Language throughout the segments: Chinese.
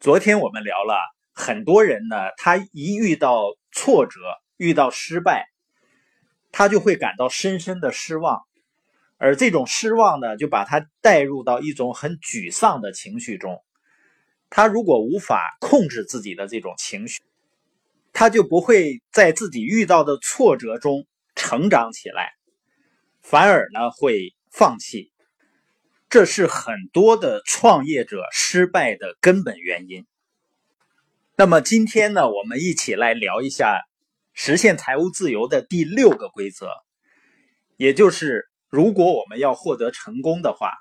昨天我们聊了很多人呢，他一遇到挫折、遇到失败，他就会感到深深的失望，而这种失望呢，就把他带入到一种很沮丧的情绪中。他如果无法控制自己的这种情绪，他就不会在自己遇到的挫折中成长起来，反而呢会放弃。这是很多的创业者失败的根本原因。那么今天呢，我们一起来聊一下实现财务自由的第六个规则，也就是如果我们要获得成功的话，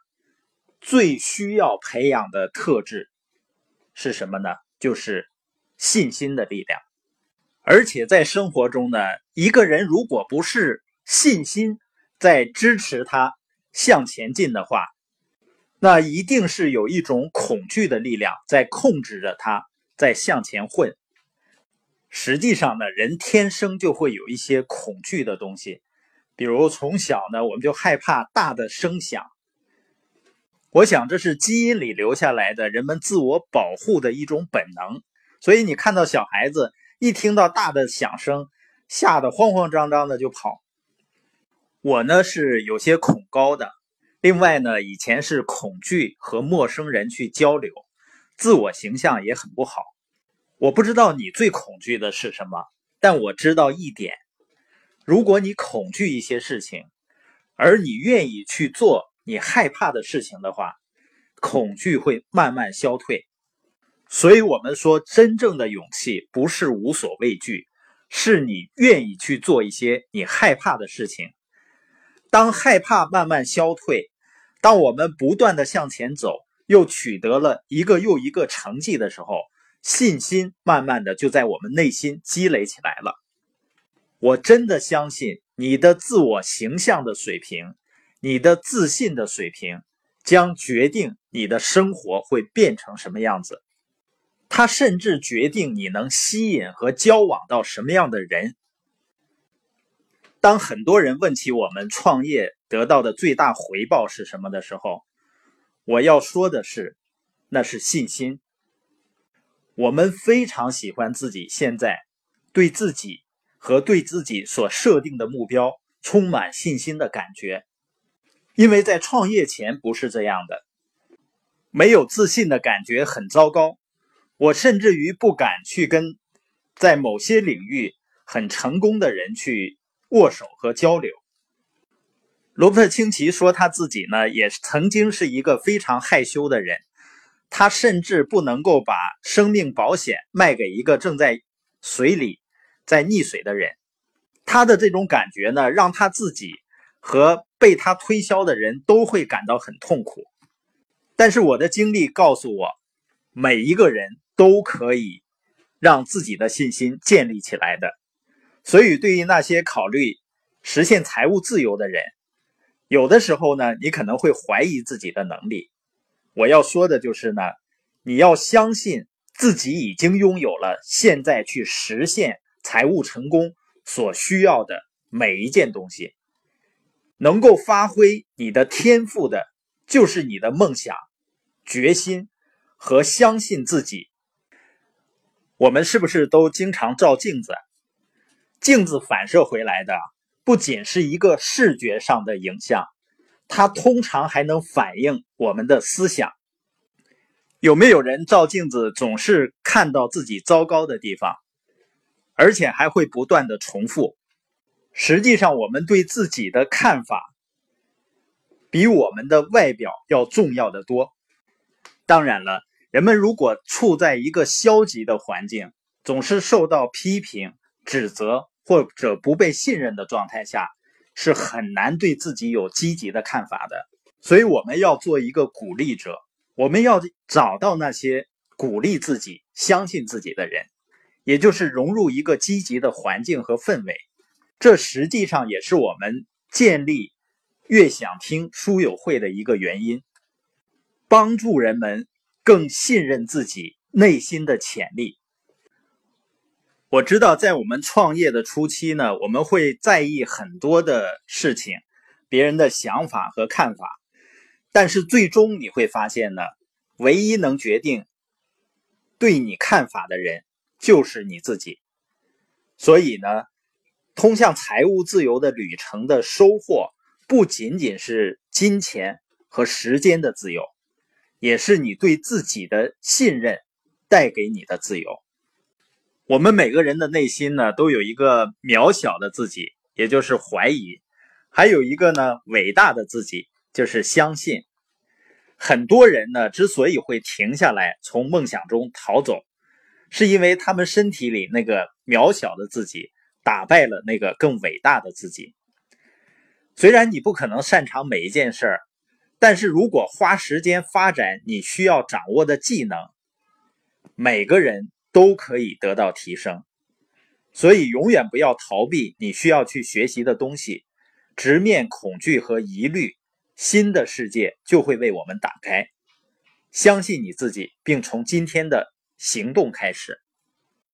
最需要培养的特质是什么呢？就是信心的力量。而且在生活中呢，一个人如果不是信心在支持他向前进的话，那一定是有一种恐惧的力量在控制着他，在向前混。实际上呢，人天生就会有一些恐惧的东西，比如从小呢，我们就害怕大的声响。我想这是基因里留下来的人们自我保护的一种本能。所以你看到小孩子一听到大的响声，吓得慌慌张张的就跑。我呢是有些恐高的。另外呢，以前是恐惧和陌生人去交流，自我形象也很不好。我不知道你最恐惧的是什么，但我知道一点：如果你恐惧一些事情，而你愿意去做你害怕的事情的话，恐惧会慢慢消退。所以，我们说，真正的勇气不是无所畏惧，是你愿意去做一些你害怕的事情。当害怕慢慢消退，当我们不断的向前走，又取得了一个又一个成绩的时候，信心慢慢的就在我们内心积累起来了。我真的相信，你的自我形象的水平，你的自信的水平，将决定你的生活会变成什么样子。它甚至决定你能吸引和交往到什么样的人。当很多人问起我们创业得到的最大回报是什么的时候，我要说的是，那是信心。我们非常喜欢自己现在对自己和对自己所设定的目标充满信心的感觉，因为在创业前不是这样的，没有自信的感觉很糟糕。我甚至于不敢去跟在某些领域很成功的人去。握手和交流。罗伯特清崎说，他自己呢也曾经是一个非常害羞的人，他甚至不能够把生命保险卖给一个正在水里在溺水的人。他的这种感觉呢，让他自己和被他推销的人都会感到很痛苦。但是我的经历告诉我，每一个人都可以让自己的信心建立起来的。所以，对于那些考虑实现财务自由的人，有的时候呢，你可能会怀疑自己的能力。我要说的就是呢，你要相信自己已经拥有了现在去实现财务成功所需要的每一件东西。能够发挥你的天赋的，就是你的梦想、决心和相信自己。我们是不是都经常照镜子？镜子反射回来的不仅是一个视觉上的影像，它通常还能反映我们的思想。有没有人照镜子总是看到自己糟糕的地方，而且还会不断的重复？实际上，我们对自己的看法比我们的外表要重要的多。当然了，人们如果处在一个消极的环境，总是受到批评。指责或者不被信任的状态下，是很难对自己有积极的看法的。所以我们要做一个鼓励者，我们要找到那些鼓励自己、相信自己的人，也就是融入一个积极的环境和氛围。这实际上也是我们建立越想听书友会的一个原因，帮助人们更信任自己内心的潜力。我知道，在我们创业的初期呢，我们会在意很多的事情，别人的想法和看法。但是最终你会发现呢，唯一能决定对你看法的人就是你自己。所以呢，通向财务自由的旅程的收获，不仅仅是金钱和时间的自由，也是你对自己的信任带给你的自由。我们每个人的内心呢，都有一个渺小的自己，也就是怀疑；还有一个呢，伟大的自己，就是相信。很多人呢，之所以会停下来从梦想中逃走，是因为他们身体里那个渺小的自己打败了那个更伟大的自己。虽然你不可能擅长每一件事儿，但是如果花时间发展你需要掌握的技能，每个人都可以得到提升。所以，永远不要逃避你需要去学习的东西，直面恐惧和疑虑。新的世界就会为我们打开，相信你自己，并从今天的行动开始。